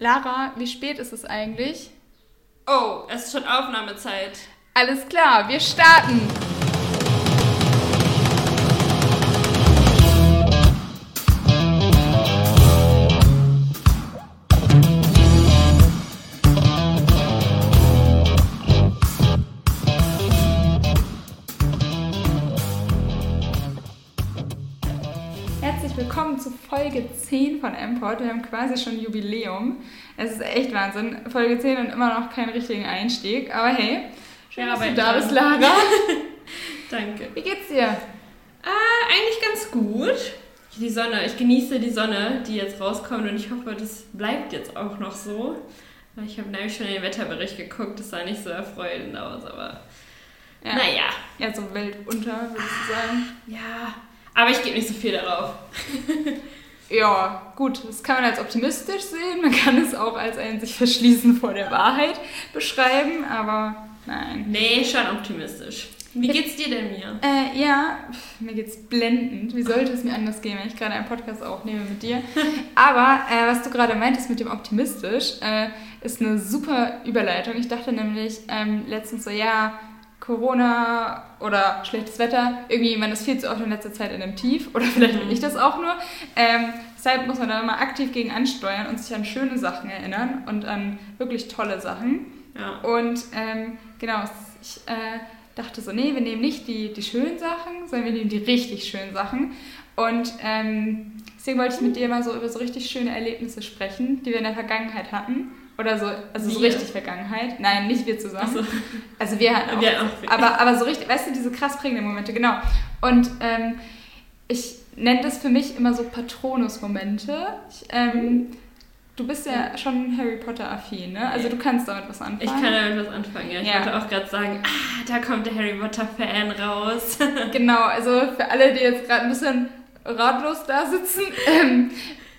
Lara, wie spät ist es eigentlich? Oh, es ist schon Aufnahmezeit. Alles klar, wir starten. Folge 10 von Emport. Wir haben quasi schon Jubiläum. Es ist echt Wahnsinn. Folge 10 und immer noch keinen richtigen Einstieg. Aber hey, schön, Ja, dass du da bist, Lara. Danke. Wie geht's dir? Ah, eigentlich ganz gut. Die Sonne, ich genieße die Sonne, die jetzt rauskommt und ich hoffe, das bleibt jetzt auch noch so. Ich habe nämlich schon den Wetterbericht geguckt, das sah nicht so erfreulich aus, aber Ja. naja. Ja, so Weltunter, würdest du sagen. Ja, aber ich gebe nicht so viel darauf. Ja, gut, das kann man als optimistisch sehen. Man kann es auch als ein sich verschließen vor der Wahrheit beschreiben, aber nein. Nee, schon optimistisch. Wie geht's dir denn mir? Äh, ja, pf, mir geht's blendend. Wie sollte es mir anders gehen, wenn ich gerade einen Podcast aufnehme mit dir? Aber äh, was du gerade meintest mit dem optimistisch, äh, ist eine super Überleitung. Ich dachte nämlich ähm, letztens so, ja, Corona oder schlechtes Wetter, irgendwie man ist viel zu oft in letzter Zeit in einem Tief oder vielleicht bin ich das auch nur. Ähm, deshalb muss man da immer aktiv gegen ansteuern und sich an schöne Sachen erinnern und an wirklich tolle Sachen. Ja. Und ähm, genau, ich äh, dachte so, nee, wir nehmen nicht die, die schönen Sachen, sondern wir nehmen die richtig schönen Sachen. Und ähm, deswegen wollte ich mit dir mal so über so richtig schöne Erlebnisse sprechen, die wir in der Vergangenheit hatten. Oder so, also so Wir? richtig Vergangenheit. Nein, nicht wir zusammen. So. Also wir hatten auch. Wir auch. Aber, aber so richtig, weißt du, diese krass prägenden Momente, genau. Und ähm, ich nenne das für mich immer so Patronus-Momente. Ähm, du bist ja schon Harry Potter-affin, ne? Also du kannst damit was anfangen. Ich kann damit was anfangen, ja. Ich Ja. wollte auch gerade sagen, ah, da kommt der Harry Potter-Fan raus. Genau, also für alle, die jetzt gerade ein bisschen ratlos da sitzen, ähm,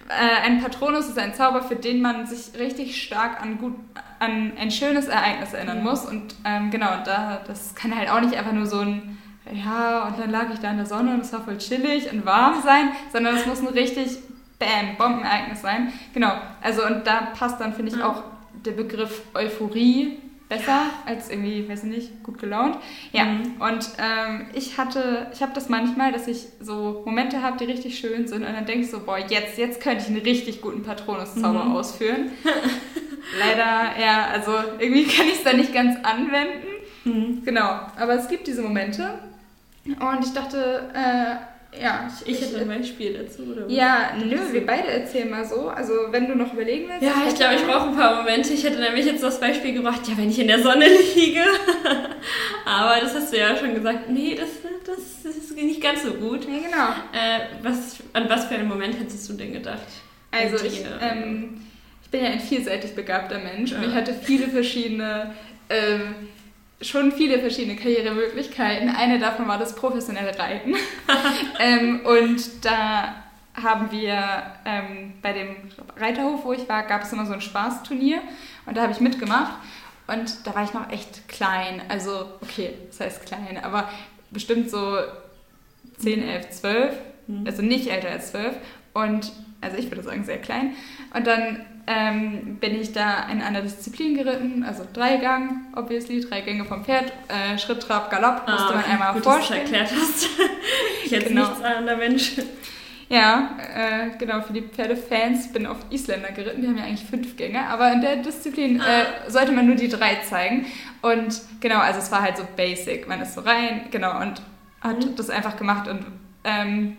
äh, ein Patronus ist ein Zauber, für den man sich richtig stark an gut an ein schönes Ereignis erinnern muss. Und ähm, genau, da das kann halt auch nicht einfach nur so ein ja, und dann lag ich da in der Sonne und es war voll chillig und warm sein, sondern es muss ein richtig Bam, Bombenereignis sein. Genau, also und da passt dann, finde ich, Ja. auch der Begriff Euphorie besser als irgendwie, weiß ich nicht, gut gelaunt. Ja, Mhm. und ähm, ich hatte, ich habe das manchmal, dass ich so Momente habe, die richtig schön sind und dann denke ich so, boah, jetzt, jetzt könnte ich einen richtig guten Patronuszauber Mhm. ausführen. Leider, ja, also irgendwie kann ich es da nicht ganz anwenden. Hm. Genau, aber es gibt diese Momente und ich dachte, äh, ja, Ich hätte ein Beispiel dazu, oder? was? ja, nö, wir beide erzählen mal so. Also wenn du noch überlegen willst. Ja, ich glaube, ich brauche ein paar Momente. Ich hätte nämlich jetzt das Beispiel gebracht, ja, wenn ich in der Sonne liege. Aber das hast du ja schon gesagt. Nee, das, das, das ist nicht ganz so gut. Ja, genau. Äh, was, an was für einen Moment hättest du denn gedacht? Also ich, ähm, ich bin ja ein vielseitig begabter Mensch und Ja. ich hatte viele verschiedene, ähm, schon viele verschiedene Karrieremöglichkeiten. Eine davon war das professionelle Reiten. ähm, und da haben wir ähm, bei dem Reiterhof, wo ich war, gab es immer so ein Spaßturnier und da habe ich mitgemacht. Und da war ich noch echt klein. Also, okay, das heißt klein, aber bestimmt so 10, 11, 12 Hm. also nicht älter als zwölf. Und also ich würde sagen sehr klein. Und dann ähm, bin ich da in einer Disziplin geritten, also Dreigang, obviously, drei Gänge vom Pferd, äh, Schritt, Trab, Galopp, musste man einmal Ah, gut, dass du es vorstellen. erklärt hast. Ich hätte Genau. nichts ahnender Mensch. Ja, äh, genau, für die Pferdefans bin auf Isländer geritten, die haben ja eigentlich fünf Gänge, aber in der Disziplin Ah. äh, sollte man nur die drei zeigen. Und genau, also es war halt so basic, man ist so rein, genau, und hat Mhm. das einfach gemacht und ähm,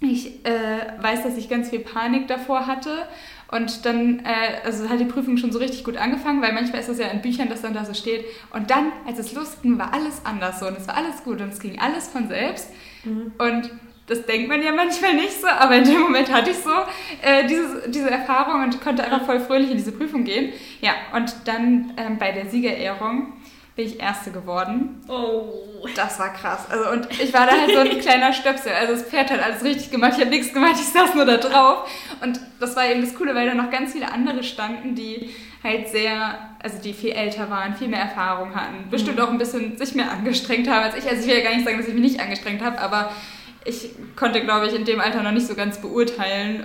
ich äh, weiß, dass ich ganz viel Panik davor hatte und dann, äh, also hat die Prüfung schon so richtig gut angefangen, weil manchmal ist das ja in Büchern, dass dann da so steht und dann, als es losging, war alles anders so und es war alles gut und es ging alles von selbst Mhm. und das denkt man ja manchmal nicht so, aber in dem Moment hatte ich so äh, dieses, diese Erfahrung und konnte einfach voll fröhlich in diese Prüfung gehen. Ja, und dann ähm, bei der Siegerehrung bin ich Erste geworden. Oh. Das war krass. Also, und ich war da halt so ein kleiner Stöpsel. Also das Pferd hat alles richtig gemacht, ich habe nichts gemacht, ich saß nur da drauf. Und das war eben das Coole, weil da noch ganz viele andere standen, die halt sehr, also die viel älter waren, viel mehr Erfahrung hatten, bestimmt auch ein bisschen sich mehr angestrengt haben als ich. Also ich will ja gar nicht sagen, dass ich mich nicht angestrengt habe, aber ich konnte, glaube ich, in dem Alter noch nicht so ganz beurteilen,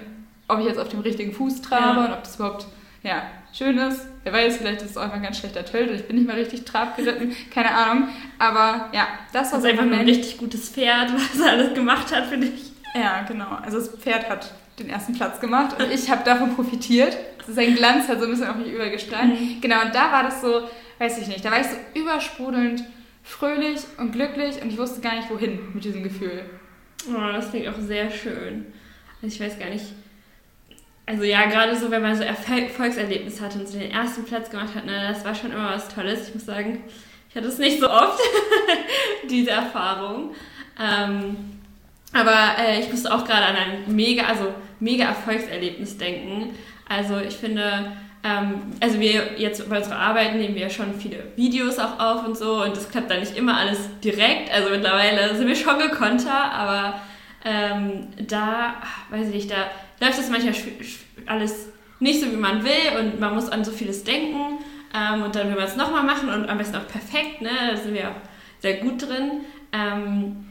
ob ich jetzt auf dem richtigen Fuß trabe Ja. und ob das überhaupt ja, schön ist. Wer weiß, vielleicht ist es auch einfach ein ganz schlechter Tölt und ich bin nicht mal richtig Trab geritten, keine Ahnung. Aber ja, das war so ein einfach ein richtig gutes Pferd, was er alles gemacht hat, finde ich. Ja, genau. Also das Pferd hat den ersten Platz gemacht und ich habe davon profitiert. Sein Glanz hat so ein bisschen auf mich übergestrahlt. Mhm. Genau, und da war das so, weiß ich nicht, da war ich so übersprudelnd fröhlich und glücklich und ich wusste gar nicht, wohin mit diesem Gefühl. Oh, das klingt auch sehr schön. Also ich weiß gar nicht. Also ja, gerade so, wenn man so Erfolgserlebnis hatte und so den ersten Platz gemacht hat, ne, das war schon immer was Tolles. Ich muss sagen, ich hatte es nicht so oft, diese Erfahrung. Ähm, aber äh, ich musste auch gerade an ein mega, also mega Erfolgserlebnis denken. Also ich finde, ähm, also wir jetzt bei unserer Arbeit nehmen wir ja schon viele Videos auch auf und so und das klappt dann nicht immer alles direkt. Also mittlerweile sind wir schon gekonter, aber ähm, da, weiß ich nicht, da läuft das manchmal alles nicht so, wie man will und man muss an so vieles denken ähm, und dann will man es nochmal machen und am besten auch perfekt, ne? da sind wir auch sehr gut drin. Ähm,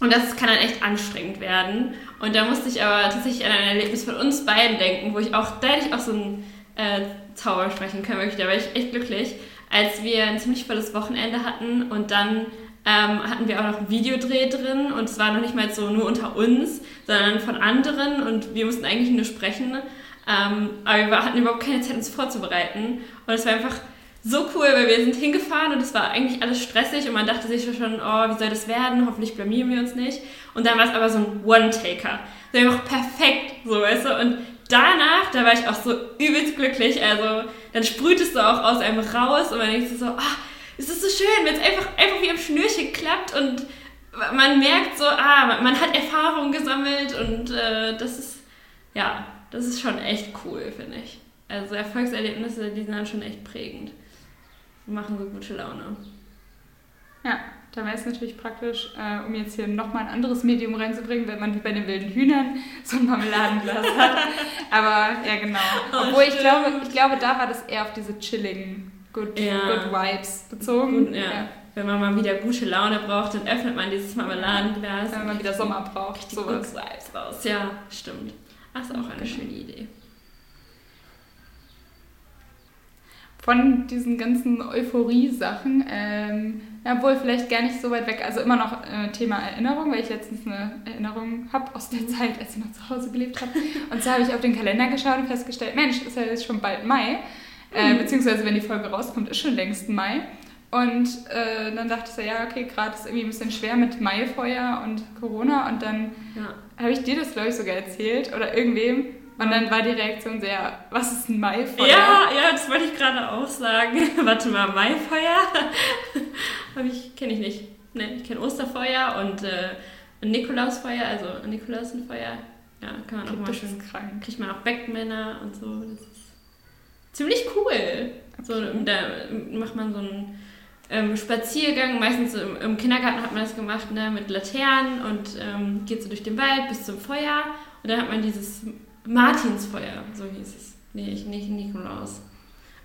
und das kann dann echt anstrengend werden. Und da musste ich aber tatsächlich an ein Erlebnis von uns beiden denken, wo ich auch, da hätte ich auch so ein äh, Zauber sprechen können, wirklich. Da war ich echt glücklich, als wir ein ziemlich volles Wochenende hatten und dann ähm, hatten wir auch noch ein Videodreh drin und es war noch nicht mal so nur unter uns, sondern von anderen und wir mussten eigentlich nur sprechen. Ähm, aber wir hatten überhaupt keine Zeit, uns vorzubereiten. Und es war einfach so cool, weil wir sind hingefahren und es war eigentlich alles stressig und man dachte sich schon, oh, wie soll das werden? Hoffentlich blamieren wir uns nicht. Und dann war es aber so ein One-Taker. So einfach perfekt, so, weißt du? Und danach, da war ich auch so übelst glücklich. Also dann sprühtest du auch aus einem raus und man denkt so, ah, oh, es ist so schön, wenn es einfach, einfach wie am Schnürchen klappt und man merkt so, ah, man hat Erfahrungen gesammelt und äh, das ist, ja, das ist schon echt cool, finde ich. Also Erfolgserlebnisse, die sind dann schon echt prägend und machen so gute Laune. Ja, da wäre es natürlich praktisch, äh, um jetzt hier nochmal ein anderes Medium reinzubringen, wenn man wie bei den wilden Hühnern so ein Marmeladenglas hat. Aber ja, genau. Oh, Obwohl ich glaube, ich glaube, da war das eher auf diese chilligen Good, ja. good Vibes bezogen. Gut, ja. ja. Wenn man mal wieder gute Laune braucht, dann öffnet man dieses Marmeladenglas. Wenn man wieder Sommer braucht. Die sowas. Good Vibes raus. Ja, stimmt. Das ist auch eine genau. schöne Idee. von diesen ganzen Euphorie-Sachen, ähm, ja, wohl vielleicht gar nicht so weit weg, also immer noch äh, Thema Erinnerung, weil ich letztens eine Erinnerung habe aus der Zeit, als ich noch zu Hause gelebt habe. Und zwar habe ich auf den Kalender geschaut und festgestellt, Mensch, ist ja jetzt schon bald Mai, äh, beziehungsweise wenn die Folge rauskommt, ist schon längst Mai. Und äh, dann dachte ich so, ja, okay, gerade ist irgendwie ein bisschen schwer mit Maifeuer und Corona. Und dann ja. habe ich dir das, glaube ich, sogar erzählt oder irgendwem. Und dann war die Reaktion sehr, was ist ein Maifeuer? Ja, ja, das wollte ich gerade auch sagen. Warte mal, Maifeuer? ich, kenne ich nicht. Ne, ich kenne Osterfeuer und äh, Nikolausfeuer, also Nikolausenfeuer. Ja, kann man auch mal schön krank. Kriegt man auch Backmänner und so. Das ziemlich cool. So, da macht man so einen ähm, Spaziergang. Meistens im, im, Kindergarten hat man das gemacht, ne, mit Laternen und ähm, geht so durch den Wald bis zum Feuer. Und dann hat man dieses Martinsfeuer, so hieß es. Nee, ich, nicht Nikolaus.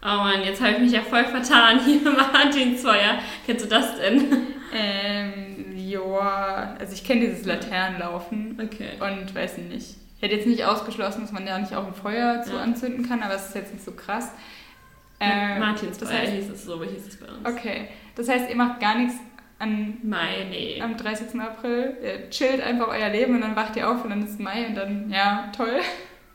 Oh Mann, jetzt habe ich mich ja voll vertan. Hier Martinsfeuer. Kennst du das denn? Ähm, ja, also ich kenne dieses Laternenlaufen. Okay. Und weiß nicht. Ich hätte jetzt nicht ausgeschlossen, dass man da nicht auch ein Feuer zu ja. anzünden kann, aber es ist jetzt nicht so krass. Ähm, Martinsfeuer das heißt, hieß es so, hieß es bei uns. Okay. Das heißt, ihr macht gar nichts an Mai, nee. am 30. April. Ihr chillt einfach euer Leben und dann wacht ihr auf und dann ist Mai und dann, ja, toll.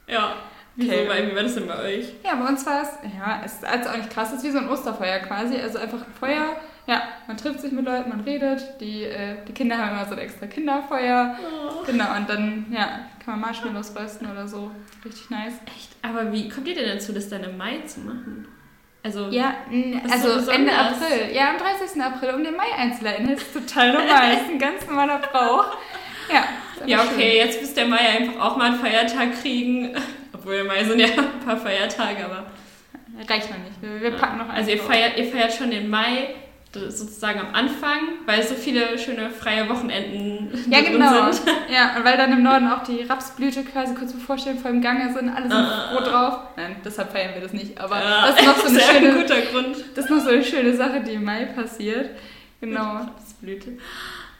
Ja. Wieso? Okay. Wie war das denn bei euch? Ja, bei uns war es, ja, es ist also auch nicht krass, es ist wie so ein Osterfeuer quasi. Also einfach ein Feuer, ja, man trifft sich mit Leuten, man redet. Die, äh, die Kinder haben immer so ein extra Kinderfeuer. Oh. Genau, und dann, ja, kann man Marshmallows rösten oder so. Richtig nice. Echt? Aber wie kommt ihr denn dazu, das dann im Mai zu machen? Also, ja, also so Ende April. Ja, am 30. April, um den Mai einzuleiten. Das ist total normal. das ist ein ganz normaler Brauch. Ja, ja okay, schön. jetzt müsste der Mai einfach auch mal einen Feiertag kriegen. Obwohl im Mai sind ja ein paar Feiertage, aber. Reicht noch nicht. Wir, packen noch einen. Also ihr feiert, ihr feiert schon den Mai sozusagen am Anfang, weil so viele schöne freie Wochenenden ja, genau. sind. Ja, und weil dann im Norden auch die Rapsblüte quasi kurz bevorstehen vor dem Gange sind, alle sind uh, froh drauf. Nein, deshalb feiern wir das nicht, aber uh, das ist noch so eine schöne, ein guter Grund. Das ist noch so eine schöne Sache, die im Mai passiert. Genau. Rapsblüte.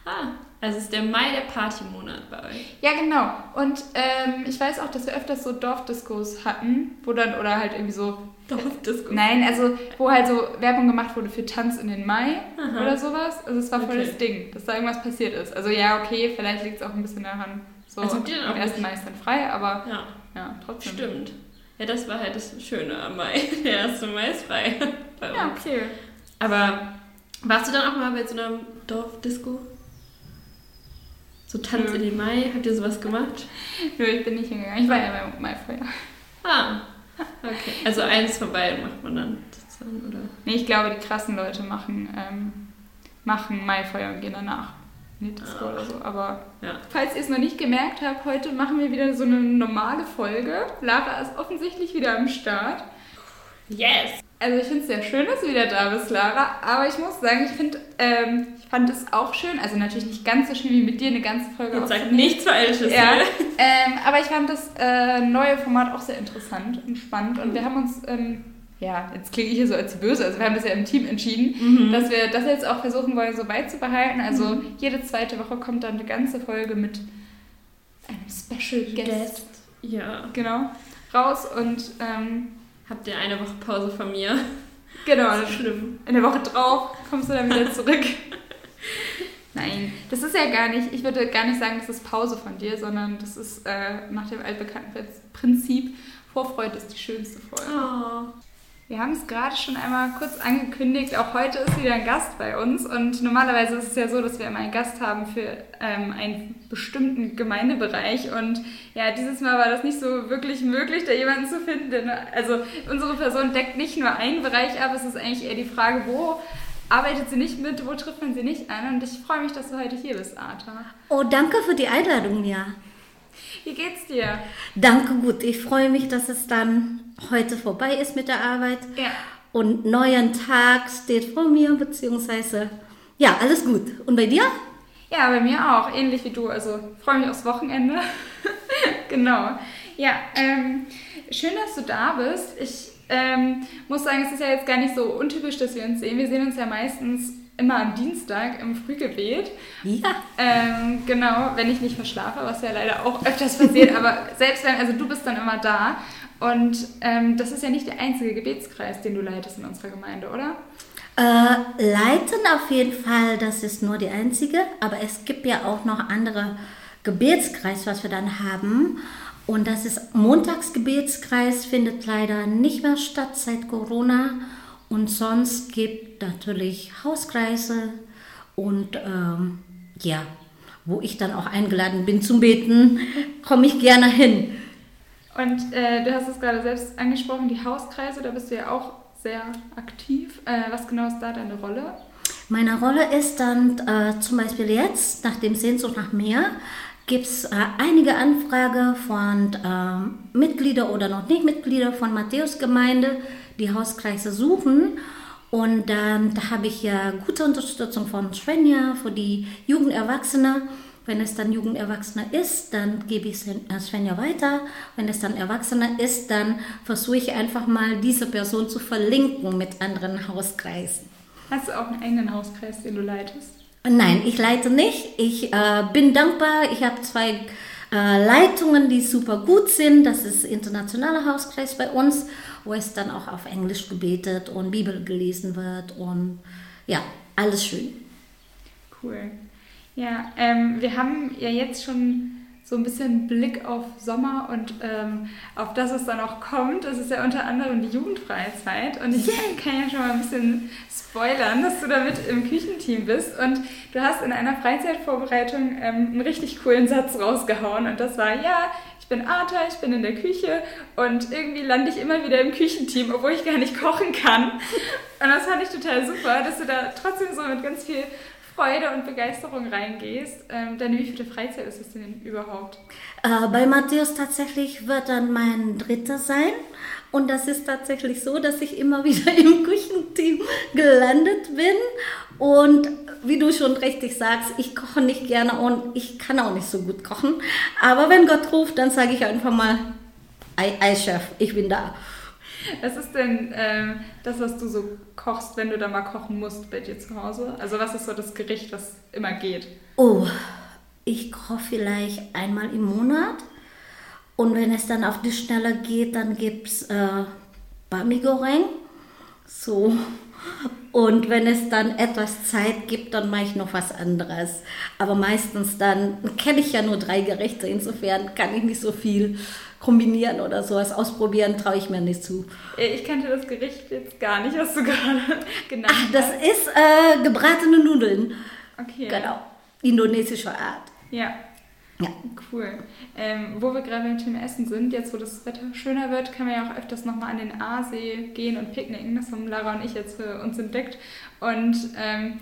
Ah, also ist der Mai der Partymonat bei euch. Ja, genau. Und ähm, ich weiß auch, dass wir öfters so Dorfdiskos hatten, wo dann, oder halt irgendwie so. Dorfdisco. Nein, also wo halt so Werbung gemacht wurde für Tanz in den Mai Aha. oder sowas. Also es war voll Okay. das Ding, dass da irgendwas passiert ist. Also ja, okay, vielleicht liegt es auch ein bisschen daran. So, Also habt ihr dann am auch 1. Mai ist dann frei, aber Ja, ja, trotzdem. stimmt. Ja, das war halt das Schöne am Mai. Der 1. Mai ist frei bei uns. Ja, okay. Aber warst du dann auch mal bei so einer Dorfdisco? So Tanz Nö. in den Mai? Habt ihr sowas gemacht? Nö, ich bin nicht hingegangen. Ich war ja beim Maifeuer. Ah, okay. Also eins von beiden macht man dann sozusagen, oder? Nee, ich glaube, die krassen Leute machen, ähm, machen Maifeuer und gehen danach in die Disco Ah. oder so. Aber Ja. falls ihr es noch nicht gemerkt habt, heute machen wir wieder so eine normale Folge. Lara ist offensichtlich wieder am Start. Yes! Also ich finde es sehr schön, dass du wieder da bist, Lara. Aber ich muss sagen, ich finde, ähm, ich fand es auch schön. Also natürlich nicht ganz so schön wie mit dir eine ganze Folge Jetzt sagt nichts Falsches. Ja, ähm, aber ich fand das äh, neue Format auch sehr interessant und spannend. Und wir haben uns, ähm, ja, jetzt klinge ich hier so als Böse, also wir haben das ja im Team entschieden, Mhm. dass wir das jetzt auch versuchen wollen, so beizubehalten. Also jede zweite Woche kommt dann eine ganze Folge mit einem Special Guest, Ja. genau, raus. Und ähm, Habt ihr eine Woche Pause von mir? genau, Das ist schlimm. in der Woche drauf kommst du dann wieder zurück. Nein, das ist ja gar nicht, ich würde gar nicht sagen, das ist Pause von dir, sondern das ist äh, nach dem altbekannten Prinzip, Vorfreude ist die schönste Folge. Oh. Wir haben es gerade schon einmal kurz angekündigt, auch heute ist wieder ein Gast bei uns und normalerweise ist es ja so, dass wir immer einen Gast haben für ähm, einen bestimmten Gemeindebereich und ja, dieses Mal war das nicht so wirklich möglich, da jemanden zu finden, also unsere Person deckt nicht nur einen Bereich ab, es ist eigentlich eher die Frage, wo arbeitet sie nicht mit, wo trifft man sie nicht an und ich freue mich, dass du heute hier bist, Arta. Oh, danke für die Einladung, ja. Wie geht's dir? Danke, gut. Ich freue mich, dass es dann heute vorbei ist mit der Arbeit. Ja. Und neuen Tag steht vor mir, beziehungsweise, ja, alles gut. Und bei dir? Ja, bei mir auch, ähnlich wie du. Also freue mich aufs Wochenende. genau. Ja, ähm, schön, dass du da bist. Ich ähm, muss sagen, es ist ja jetzt gar nicht so untypisch, dass wir uns sehen. Wir sehen uns ja meistens immer am Dienstag im Frühgebet. Ja. Ähm, genau, wenn ich nicht verschlafe, was ja leider auch öfters passiert, aber selbst wenn, also du bist dann immer da. Und ähm, das ist ja nicht der einzige Gebetskreis, den du leitest in unserer Gemeinde, oder? Äh, leiten auf jeden Fall, das ist nur die einzige, aber es gibt ja auch noch andere Gebetskreis, was wir dann haben. Und das ist Montagsgebetskreis, findet leider nicht mehr statt seit Corona. Und sonst gibt natürlich Hauskreise und ähm, ja, wo ich dann auch eingeladen bin zum Beten, komme ich gerne hin. Und äh, du hast es gerade selbst angesprochen, die Hauskreise, da bist du ja auch sehr aktiv. Äh, was genau ist da deine Rolle? Meine Rolle ist dann äh, zum Beispiel jetzt, nach dem Sehnsucht nach mehr, gibt es äh, einige Anfragen von ähm, Mitgliedern oder noch nicht Mitglieder von Matthäus-Gemeinde, die Hauskreise suchen. Und dann da habe ich ja gute Unterstützung von Svenja für die Jugenderwachsene. Wenn es dann Jugenderwachsene ist, dann gebe ich äh, Svenja weiter. Wenn es dann Erwachsene ist, dann versuche ich einfach mal diese Person zu verlinken mit anderen Hauskreisen. Hast du auch einen eigenen Hauskreis, den du leitest? Nein, ich leite nicht. Ich äh, bin dankbar. Ich habe zwei äh, Leitungen, die super gut sind. Das ist internationaler Hauskreis bei uns, wo es dann auch auf Englisch gebetet und Bibel gelesen wird und ja, alles schön. Cool. Ja, ähm, wir haben ja jetzt schon so ein bisschen Blick auf Sommer und ähm, auf das, was da noch kommt. Das ist ja unter anderem die Jugendfreizeit. Und ich kann ja schon mal ein bisschen spoilern, dass du da mit im Küchenteam bist. Und du hast in einer Freizeitvorbereitung ähm, einen richtig coolen Satz rausgehauen. Und das war, ja, ich bin Arta, ich bin in der Küche und irgendwie lande ich immer wieder im Küchenteam, obwohl ich gar nicht kochen kann. Und das fand ich total super, dass du da trotzdem so mit ganz viel Freude und Begeisterung reingehst. Ähm, deine wievielte Freizeit ist es denn überhaupt? Äh, bei Matthäus tatsächlich wird dann mein dritter sein. Und das ist tatsächlich so, dass ich immer wieder im Küchenteam gelandet bin. Und wie du schon richtig sagst, ich koche nicht gerne und ich kann auch nicht so gut kochen. Aber wenn Gott ruft, dann sage ich einfach mal, ei, ei Chef, ich bin da. Was ist denn ähm, das, was du so kochst, wenn du da mal kochen musst bei dir zu Hause? Also was ist so das Gericht, was immer geht? Oh, ich koche vielleicht einmal im Monat. Und wenn es dann auf die Schnelle geht, dann gibt es äh, Bami Goreng. So. Und wenn es dann etwas Zeit gibt, dann mache ich noch was anderes. Aber meistens dann kenne ich ja nur drei Gerichte. Insofern kann ich nicht so viel kombinieren oder sowas ausprobieren, traue ich mir nicht zu. Ich kannte das Gericht jetzt gar nicht, was du gerade genannt Ach, das hast. ist äh, gebratene Nudeln. Okay. Genau. Indonesische Art. Ja. Ja. Cool. Ähm, wo wir gerade beim Thema Essen sind, jetzt wo das Wetter schöner wird, kann man ja auch öfters nochmal an den Aasee gehen und picknicken. Das haben Lara und ich jetzt für uns entdeckt. Und ähm,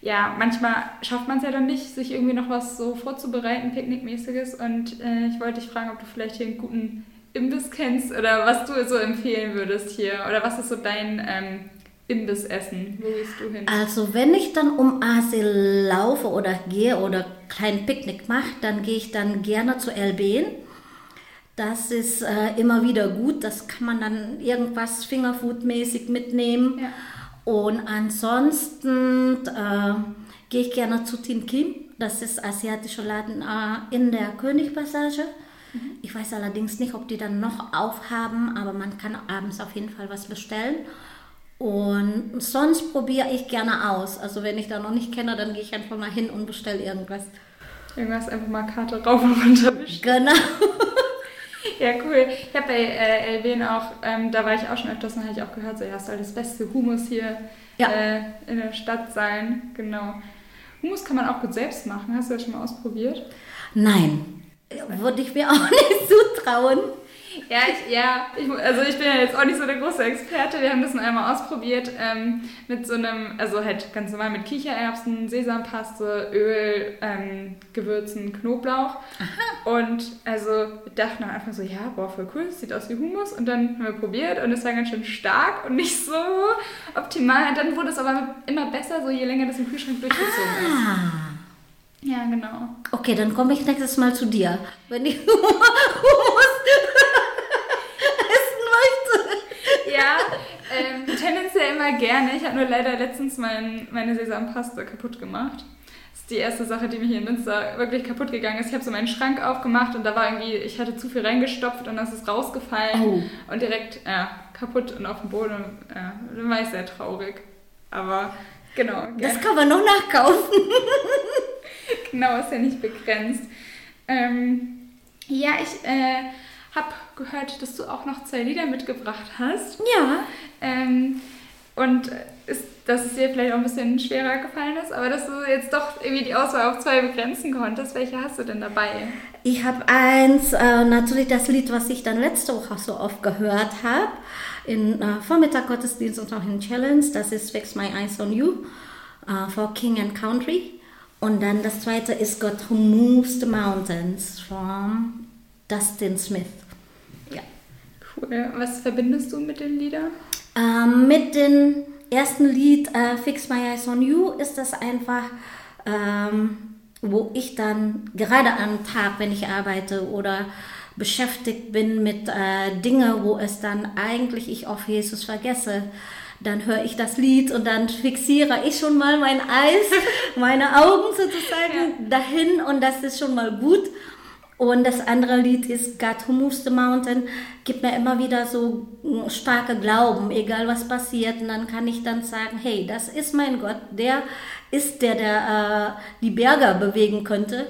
ja, manchmal schafft man es ja dann nicht, sich irgendwie noch was so vorzubereiten, Picknickmäßiges. Und äh, ich wollte dich fragen, ob du vielleicht hier einen guten Imbiss kennst oder was du so empfehlen würdest hier. Oder was ist so dein ähm, Imbiss essen? Wo gehst du hin? Also wenn ich dann um Asel laufe oder gehe oder kleinen Picknick mache, dann gehe ich dann gerne zu Elben. Das ist äh, immer wieder gut. Das kann man dann irgendwas Fingerfood-mäßig mitnehmen. Ja. Und ansonsten äh, gehe ich gerne zu Tin Kim. Das ist asiatischer Laden äh, in der Königpassage. Mhm. Ich weiß allerdings nicht, ob die dann noch aufhaben, aber man kann abends auf jeden Fall was bestellen. Und sonst probiere ich gerne aus. Also wenn ich da noch nicht kenne, dann gehe ich einfach mal hin und bestelle irgendwas. Irgendwas einfach mal Karte rauf und runter Genau. ja, cool. Ich habe bei äh, Elben auch, ähm, da war ich auch schon öfters und habe ich auch gehört, so ja, soll das beste Humus hier ja. äh, in der Stadt sein. Genau. Humus kann man auch gut selbst machen. Hast du das schon mal ausprobiert? Nein. Würde ich mir auch nicht zutrauen. Ja, ich, ja ich, also ich bin ja jetzt auch nicht so der große Experte. Wir haben das nur einmal ausprobiert ähm, mit so einem, also halt ganz normal mit Kichererbsen, Sesampaste, Öl, ähm, Gewürzen, Knoblauch. Aha. Und also dachten am Anfang so, ja, boah, voll cool, das sieht aus wie Hummus. Und dann haben wir probiert und es war ganz schön stark und nicht so optimal. Und dann wurde es aber immer besser, so je länger das im Kühlschrank durchgezogen ah. ist. Ja, genau. Okay, dann komme ich nächstes Mal zu dir. Wenn ich Hummus ja, ähm, tendenziell immer gerne. Ich habe nur leider letztens mein, meine Sesampaste kaputt gemacht. Das ist die erste Sache, die mir hier in Münster wirklich kaputt gegangen ist. Ich habe so meinen Schrank aufgemacht und da war irgendwie, ich hatte zu viel reingestopft und das ist rausgefallen oh. und direkt ja, kaputt und auf dem Boden. Ja, dann war ich sehr traurig. Aber genau. Das kann man noch nachkaufen. genau, ist ja nicht begrenzt. Ähm, ja, ich äh, habe gehört, dass du auch noch zwei Lieder mitgebracht hast. Ja. Ähm, und ist, dass es dir vielleicht auch ein bisschen schwerer gefallen ist, aber dass du jetzt doch irgendwie die Auswahl auf zwei begrenzen konntest. Welche hast du denn dabei? Ich habe eins, äh, natürlich das Lied, was ich dann letzte Woche so oft gehört habe, in äh, Vormittag Gottesdienst und auch in Challenge. Das ist Fix My Eyes on You uh, for King and Country. Und dann das zweite ist God Who Moves the Mountains from Dustin Smith. Cool. Was verbindest du mit den Liedern? Ähm, mit dem ersten Lied äh, Fix My Eyes on You ist das einfach, ähm, wo ich dann gerade am Tag, wenn ich arbeite oder beschäftigt bin mit äh, Dingen, wo es dann eigentlich ich auf Jesus vergesse, dann höre ich das Lied und dann fixiere ich schon mal mein Eis, meine Augen sozusagen ja. dahin und das ist schon mal gut. Und das andere Lied ist God Who Moves the Mountain, gibt mir immer wieder so starke Glauben, egal was passiert. Und dann kann ich dann sagen, hey, das ist mein Gott, der ist der, der äh, die Berge bewegen könnte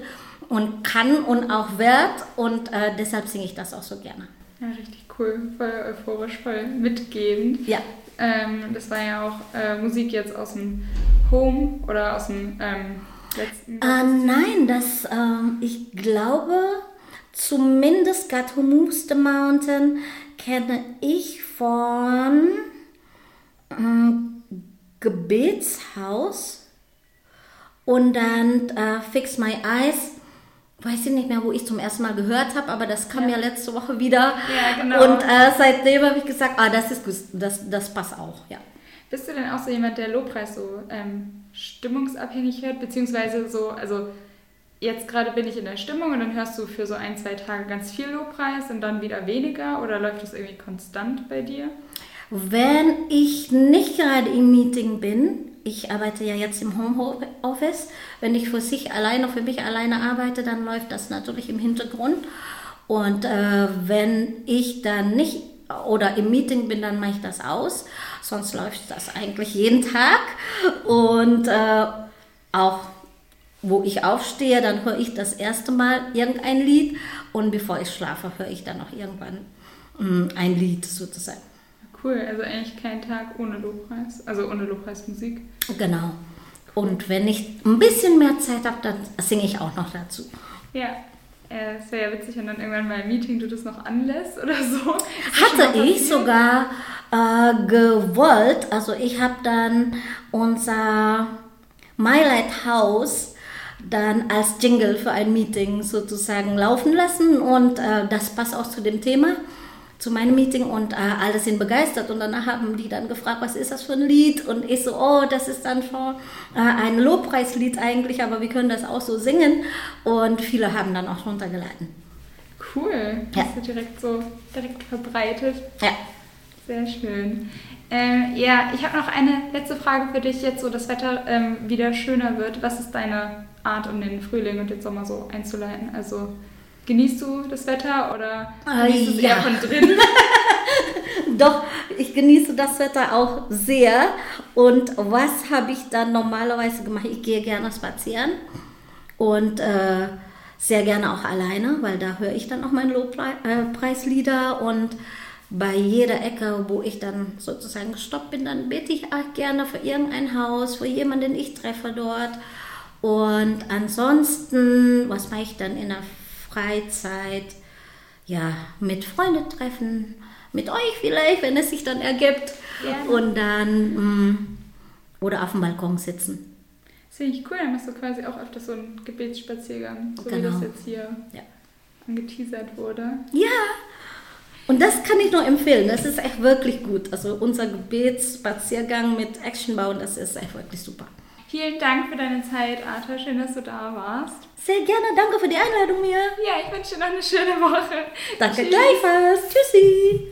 und kann und auch wird. Und äh, deshalb singe ich das auch so gerne. Ja, richtig cool, voll euphorisch, voll mitgebend. Ja. Ähm, das war ja auch äh, Musik jetzt aus dem Home oder aus dem... Ähm letzten äh, Nein, das, äh, ich glaube, zumindest God Who Moves the Mountain kenne ich von äh, Gebetshaus und dann äh, Fix My Eyes. Weiß ich nicht mehr, wo ich zum ersten Mal gehört habe, aber das kam ja, ja letzte Woche wieder. Ja, genau. Und äh, seitdem habe ich gesagt, ah, das ist gut, das, das passt auch, ja. Bist du denn auch so jemand, der Lobpreis so ähm, stimmungsabhängig hört, beziehungsweise so, also jetzt gerade bin ich in der Stimmung und dann hörst du für so ein, zwei Tage ganz viel Lobpreis und dann wieder weniger oder läuft das irgendwie konstant bei dir? Wenn ich nicht gerade im Meeting bin, ich arbeite ja jetzt im Homeoffice, wenn ich für sich alleine, für mich alleine arbeite, dann läuft das natürlich im Hintergrund. Und äh, wenn ich dann nicht oder im Meeting bin, dann mache ich das aus. Sonst läuft das eigentlich jeden Tag. Und äh, auch wo ich aufstehe, dann höre ich das erste Mal irgendein Lied und bevor ich schlafe, höre ich dann auch irgendwann mh, mm, ein Lied sozusagen. Cool, also eigentlich kein Tag ohne Lobpreis, also ohne Lobpreismusik. Genau. Und wenn ich ein bisschen mehr Zeit habe, dann singe ich auch noch dazu. Ja, äh, es wäre ja witzig, wenn dann irgendwann mal im Meeting du das noch anlässt oder so. Hatte ich sogar äh, gewollt. Also ich habe dann unser My Lighthouse dann als Jingle für ein Meeting sozusagen laufen lassen und äh, das passt auch zu dem Thema, zu meinem Meeting und äh, alle sind begeistert und danach haben die dann gefragt, was ist das für ein Lied und ich so, oh, das ist dann schon äh, ein Lobpreislied eigentlich, aber wir können das auch so singen und viele haben dann auch runtergeladen. Cool, das ja. ist direkt so direkt verbreitet. Ja. Sehr schön. Ähm, ja, ich habe noch eine letzte Frage für dich, jetzt so das Wetter ähm, wieder schöner wird. Was ist deine Art, um den Frühling und den Sommer so einzuleiten? Also genießt du das Wetter oder genießt du es ja. eher von drin? Doch, ich genieße das Wetter auch sehr. Und was habe ich dann normalerweise gemacht? Ich gehe gerne spazieren und äh, sehr gerne auch alleine, weil da höre ich dann auch meine Lobpreislieder und bei jeder Ecke, wo ich dann sozusagen gestoppt bin, dann bete ich auch gerne für irgendein Haus, für jemanden, den ich treffe dort. Und ansonsten, was mache ich dann in der Freizeit? Ja, mit Freunden treffen, mit euch vielleicht, wenn es sich dann ergibt. Ja. Und dann, mh, mm, oder auf dem Balkon sitzen. Das finde ich cool, dann machst du quasi auch öfter so einen Gebetsspaziergang, so genau. wie das jetzt hier ja. angeteasert wurde. Ja, und das kann ich nur empfehlen. Das ist echt wirklich gut. Also unser Gebetsspaziergang mit Actionbauen, das ist echt wirklich super. Vielen Dank für deine Zeit, Arthur. Schön, dass du da warst. Sehr gerne. Danke für die Einladung mir. Ja, ich wünsche dir noch eine schöne Woche. Danke Tschüss. gleichfalls. Tschüssi.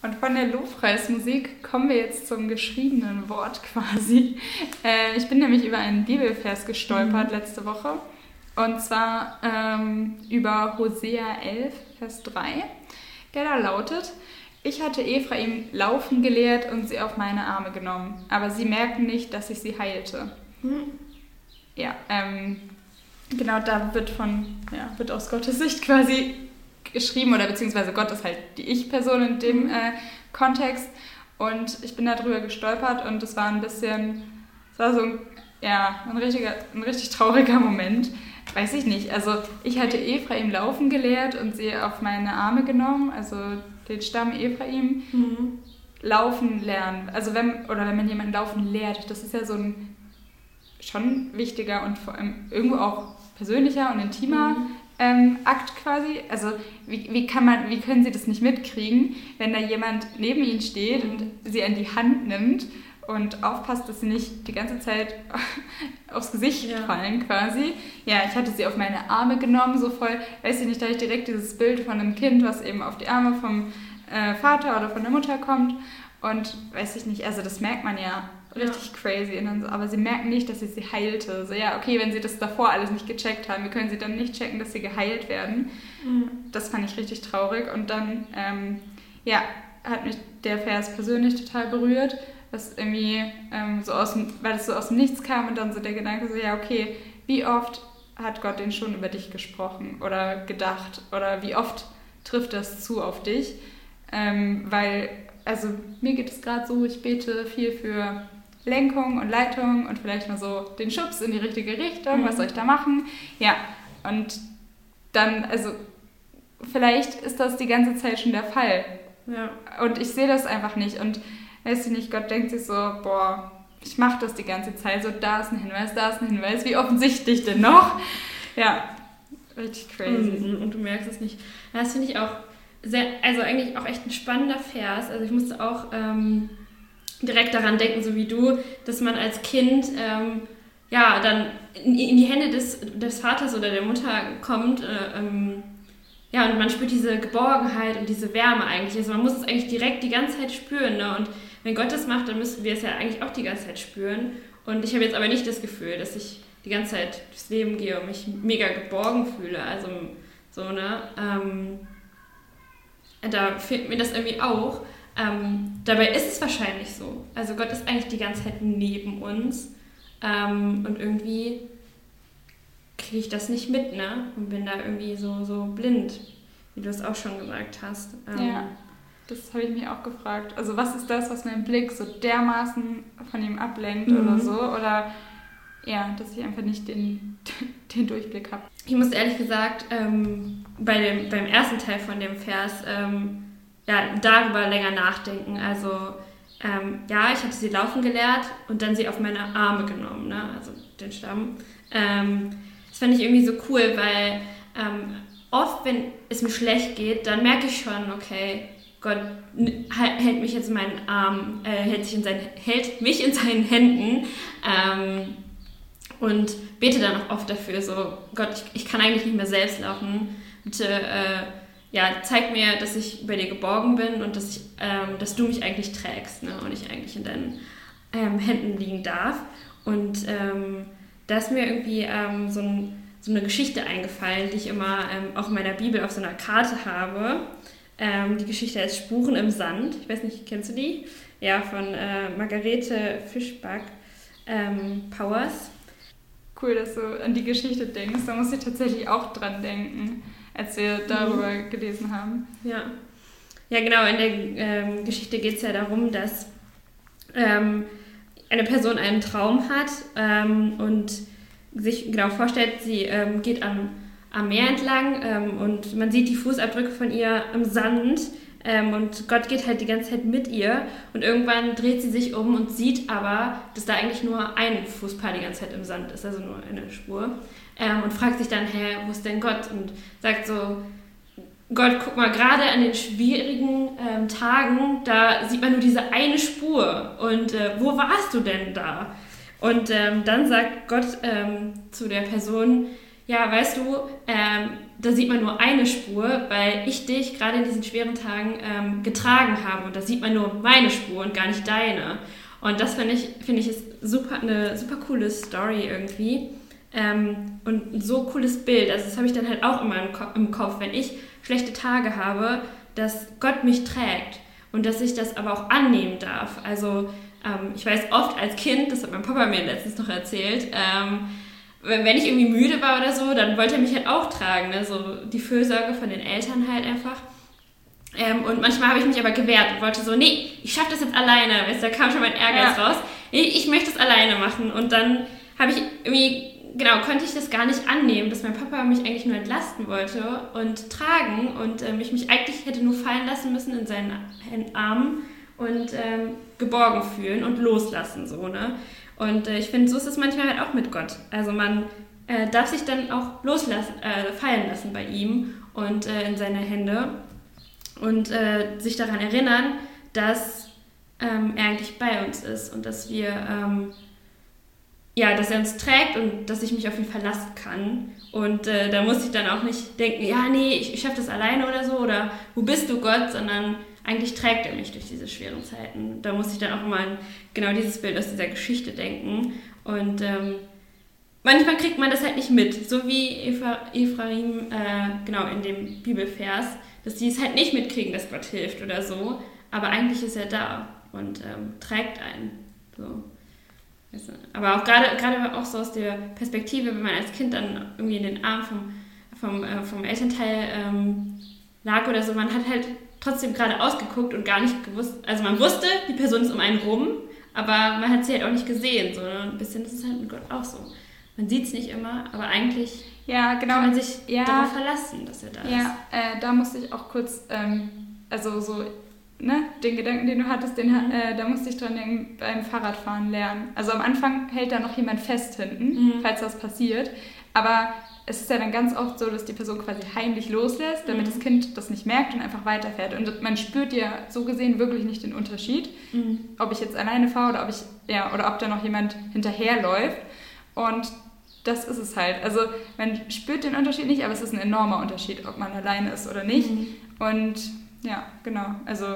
Und von der Lobpreismusik kommen wir jetzt zum geschriebenen Wort quasi. Äh, ich bin nämlich über einen Bibelvers gestolpert mhm. letzte Woche. Und zwar ähm, über Hosea 11, Vers 3, der da lautet, ich hatte Ephraim laufen gelehrt und sie auf meine Arme genommen, aber sie merken nicht, dass ich sie heilte. Hm. Ja, ähm, genau da wird von, ja, wird aus Gottes Sicht quasi geschrieben, oder beziehungsweise Gott ist halt die Ich-Person in dem hm. äh, Kontext. Und ich bin darüber gestolpert und es war ein bisschen, es war so ein, ja, ein, richtiger, ein richtig trauriger Moment, weiß ich nicht. Also ich hatte Ephraim laufen gelehrt und sie auf meine Arme genommen, also den Stamm Ephraim. Mhm. Laufen lernen. Also wenn, oder wenn man jemanden laufen lehrt, das ist ja so ein schon wichtiger und vor allem irgendwo auch persönlicher und intimer mhm. ähm, Akt quasi. Also wie, wie kann man, wie können sie das nicht mitkriegen, wenn da jemand neben ihnen steht und sie an die Hand nimmt und aufpasst, dass sie nicht die ganze Zeit aufs Gesicht ja. fallen quasi. Ja, ich hatte sie auf meine Arme genommen, so voll, weiß ich nicht, da ich direkt dieses Bild von einem Kind, was eben auf die Arme vom äh, Vater oder von der Mutter kommt und weiß ich nicht, also das merkt man ja richtig ja. crazy. So, aber sie merken nicht, dass sie sie heilte. So, ja, okay, wenn sie das davor alles nicht gecheckt haben, wie können sie dann nicht checken, dass sie geheilt werden? Mhm. Das fand ich richtig traurig. Und dann, ähm, ja, hat mich der Vers persönlich total berührt was irgendwie ähm, so aus dem, weil es so aus dem Nichts kam und dann so der Gedanke so, ja, okay, wie oft hat Gott denn schon über dich gesprochen oder gedacht oder wie oft trifft das zu auf dich? Ähm, weil, also mir geht es gerade so, ich bete viel für Lenkung und Leitung und vielleicht mal so den Schubs in die richtige Richtung, mhm. was soll ich da machen? Ja, und dann, also vielleicht ist das die ganze Zeit schon der Fall. Ja. Und ich sehe das einfach nicht. Und weiß ich nicht, Gott denkt sich so, boah, ich mache das die ganze Zeit, so da ist ein Hinweis, da ist ein Hinweis, wie offensichtlich denn noch? Ja, richtig crazy. Und, und du merkst es nicht. Das finde ich auch sehr, also eigentlich auch echt ein spannender Vers. Also ich musste auch ähm, direkt daran denken, so wie du, dass man als Kind ähm, ja, dann in, in, die Hände des, des Vaters oder der Mutter kommt. Äh, ähm, ja, und man spürt diese Geborgenheit und diese Wärme eigentlich. Also man muss es eigentlich direkt die ganze Zeit spüren. Ne? Und wenn Gott das macht, dann müssen wir es ja eigentlich auch die ganze Zeit spüren. Und ich habe jetzt aber nicht das Gefühl, dass ich die ganze Zeit durchs Leben gehe und mich mega geborgen fühle. Also so, ne? Ähm, da fehlt mir das irgendwie auch. Ähm, dabei ist es wahrscheinlich so. Also Gott ist eigentlich die ganze Zeit neben uns. Ähm, und irgendwie kriege ich das nicht mit, ne? Und bin da irgendwie so, so blind, wie du es auch schon gesagt hast. Ähm, ja, das habe ich mich auch gefragt. Also was ist das, was meinen Blick so dermaßen von ihm ablenkt mhm. oder so? Oder ja, dass ich einfach nicht den, den Durchblick habe. Ich muss ehrlich gesagt ähm, bei dem, beim ersten Teil von dem Vers ähm, ja, darüber länger nachdenken. Also ähm, ja, ich hatte sie laufen gelehrt und dann sie auf meine Arme genommen, ne? also den Stamm. Ähm, das fand ich irgendwie so cool, weil ähm, oft, wenn es mir schlecht geht, dann merke ich schon, okay, Gott hält mich jetzt in meinen Armen, äh, hält, sich in seinen, hält mich in seinen Händen ähm, und bete dann auch oft dafür, so Gott, ich, ich kann eigentlich nicht mehr selbst laufen, bitte äh, ja, zeig mir, dass ich bei dir geborgen bin und dass, ich, ähm, dass du mich eigentlich trägst ne? und ich eigentlich in deinen ähm, Händen liegen darf. Und ähm, da ist mir irgendwie ähm, so, ein, so, eine Geschichte eingefallen, die ich immer ähm, auch in meiner Bibel auf so einer Karte habe. Ähm, die Geschichte heißt Spuren im Sand. Ich weiß nicht, kennst du die? Ja, von äh, Margarete Fischback Powers. Cool, dass du an die Geschichte denkst. Da muss ich tatsächlich auch dran denken als wir darüber mhm. gelesen haben. Ja. Ja, genau. In der ähm, Geschichte geht es ja darum, dass ähm, eine Person einen Traum hat ähm, und sich genau vorstellt, sie ähm, geht am, am Meer entlang ähm, und man sieht die Fußabdrücke von ihr im Sand ähm, und Gott geht halt die ganze Zeit mit ihr und irgendwann dreht sie sich um und sieht aber, dass da eigentlich nur ein Fußpaar die ganze Zeit im Sand ist, also nur eine Spur ähm, und fragt sich dann, hä, wo ist denn Gott? Und sagt so, Gott, guck mal, gerade an den schwierigen ähm, Tagen, da sieht man nur diese eine Spur. Und äh, wo warst du denn da? Und ähm, dann sagt Gott ähm, zu der Person, ja, weißt du, ähm, da sieht man nur eine Spur, weil ich dich gerade in diesen schweren Tagen ähm, getragen habe. Und da sieht man nur meine Spur und gar nicht deine. Und das finde ich, finde ich, ist super, eine super coole Story irgendwie. Ähm, und ein so cooles Bild. Also das habe ich dann halt auch immer im, Ko im Kopf, wenn ich schlechte Tage habe, dass Gott mich trägt und dass ich das aber auch annehmen darf. Also ähm, ich weiß oft als Kind, das hat mein Papa mir letztens noch erzählt, ähm, wenn ich irgendwie müde war oder so, dann wollte er mich halt auch tragen. Ne? So die Fürsorge von den Eltern halt einfach. Ähm, und manchmal habe ich mich aber gewehrt und wollte so, nee, ich schaffe das jetzt alleine. Weißt, da kam schon mein Ehrgeiz ja. raus. Ich, ich möchte es alleine machen. Und dann habe ich irgendwie genau, konnte ich das gar nicht annehmen, dass mein Papa mich eigentlich nur entlasten wollte und tragen und ähm, ich mich eigentlich hätte nur fallen lassen müssen in seinen Armen und ähm, geborgen fühlen und loslassen, so, ne? Und äh, ich finde, so ist es manchmal halt auch mit Gott. Also man äh, darf sich dann auch loslassen, äh, fallen lassen bei ihm und äh, in seine Hände und äh, sich daran erinnern, dass ähm, er eigentlich bei uns ist und dass wir ähm, ja, dass er uns trägt und dass ich mich auf ihn verlassen kann. Und äh, da muss ich dann auch nicht denken, ja, nee, ich, ich schaffe das alleine oder so, oder wo bist du Gott, sondern eigentlich trägt er mich durch diese schweren Zeiten. Da muss ich dann auch immer an genau dieses Bild aus dieser Geschichte denken. Und ähm, manchmal kriegt man das halt nicht mit, so wie Eva, Ephraim, äh, genau in dem Bibelvers, dass die es halt nicht mitkriegen, dass Gott hilft oder so, aber eigentlich ist er da und ähm, trägt einen. So. Aber auch gerade, gerade auch so aus der Perspektive, wenn man als Kind dann irgendwie in den Arm vom, vom, äh, vom Elternteil ähm, lag oder so, man hat halt trotzdem gerade ausgeguckt und gar nicht gewusst, also man wusste, die Person ist um einen rum, aber man hat sie halt auch nicht gesehen. So. Ne? Ein bisschen ist es halt mit Gott auch so. Man sieht es nicht immer, aber eigentlich ja, genau. kann man sich ja, darauf verlassen, dass er da ja, ist. Ja, äh, da musste ich auch kurz, ähm, also so ne, den Gedanken, den du hattest, den, mhm. äh, da musste ich dran denken, beim Fahrradfahren lernen. Also am Anfang hält da noch jemand fest hinten, mhm. falls was passiert. Aber es ist ja dann ganz oft so, dass die Person quasi heimlich loslässt, damit mhm. das Kind das nicht merkt und einfach weiterfährt. Und man spürt ja so gesehen wirklich nicht den Unterschied, mhm. ob ich jetzt alleine fahre oder ob ich, ja, oder ob da noch jemand hinterherläuft. Und das ist es halt. Also man spürt den Unterschied nicht, aber es ist ein enormer Unterschied, ob man alleine ist oder nicht. Mhm. Und ja, genau. Also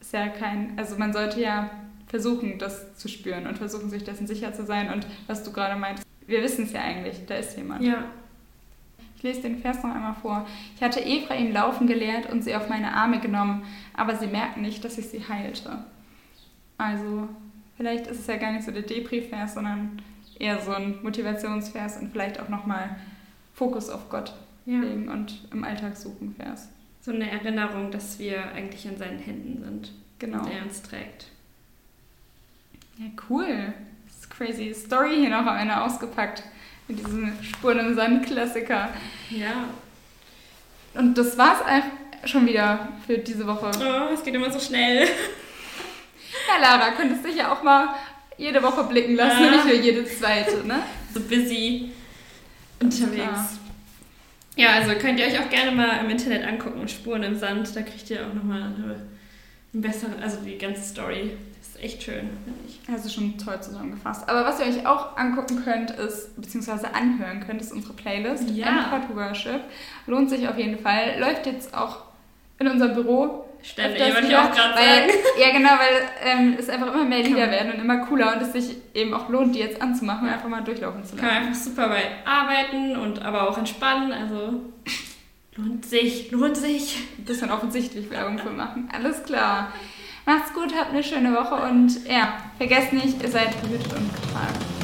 ist ja kein, also man sollte ja versuchen, das zu spüren und versuchen, sich dessen sicher zu sein. Und was du gerade meintest, wir wissen es ja eigentlich, da ist jemand. Ja. Ich lese den Vers noch einmal vor. Ich hatte Ephraim laufen gelehrt und sie auf meine Arme genommen, aber sie merken nicht, dass ich sie heilte. Also, vielleicht ist es ja gar nicht so der Depri-Vers, sondern eher so ein Motivationsvers und vielleicht auch nochmal Fokus auf Gott ja. legen und im Alltag suchen Vers. So eine Erinnerung, dass wir eigentlich in seinen Händen sind. Genau. Und er uns trägt. Ja, cool. Crazy. Story hier noch am Ende ausgepackt. Mit diesem Spuren im Sand-Klassiker. Ja. Und das war's eigentlich schon wieder für diese Woche. Oh, es geht immer so schnell. Ja, Lara, könntest dich ja auch mal jede Woche blicken lassen, Ja. nicht nur jede zweite, ne? So busy Klar. unterwegs. Ja, also könnt ihr euch auch gerne mal im Internet angucken, Spuren im Sand. Da kriegt ihr auch nochmal eine, eine bessere, also die ganze Story. Das ist echt schön, finde ich. Also schon toll zusammengefasst. Aber was ihr euch auch angucken könnt, ist, beziehungsweise anhören könnt, ist unsere Playlist. Ja. Emport Worship. Lohnt sich auf jeden Fall. Läuft jetzt auch in unserem Büro. Öfters wollte ich auch gerade sagen. Ja, genau, weil ähm, es einfach immer mehr Lieder werden und immer cooler und es sich eben auch lohnt, die jetzt anzumachen und einfach mal durchlaufen zu Kann man lassen. einfach super bei arbeiten und aber auch entspannen. Also lohnt sich, lohnt sich. Ein bisschen offensichtlich Werbung für machen. Alles klar. Macht's gut, habt eine schöne Woche und ja, vergesst nicht, ihr seid behütet und getragen.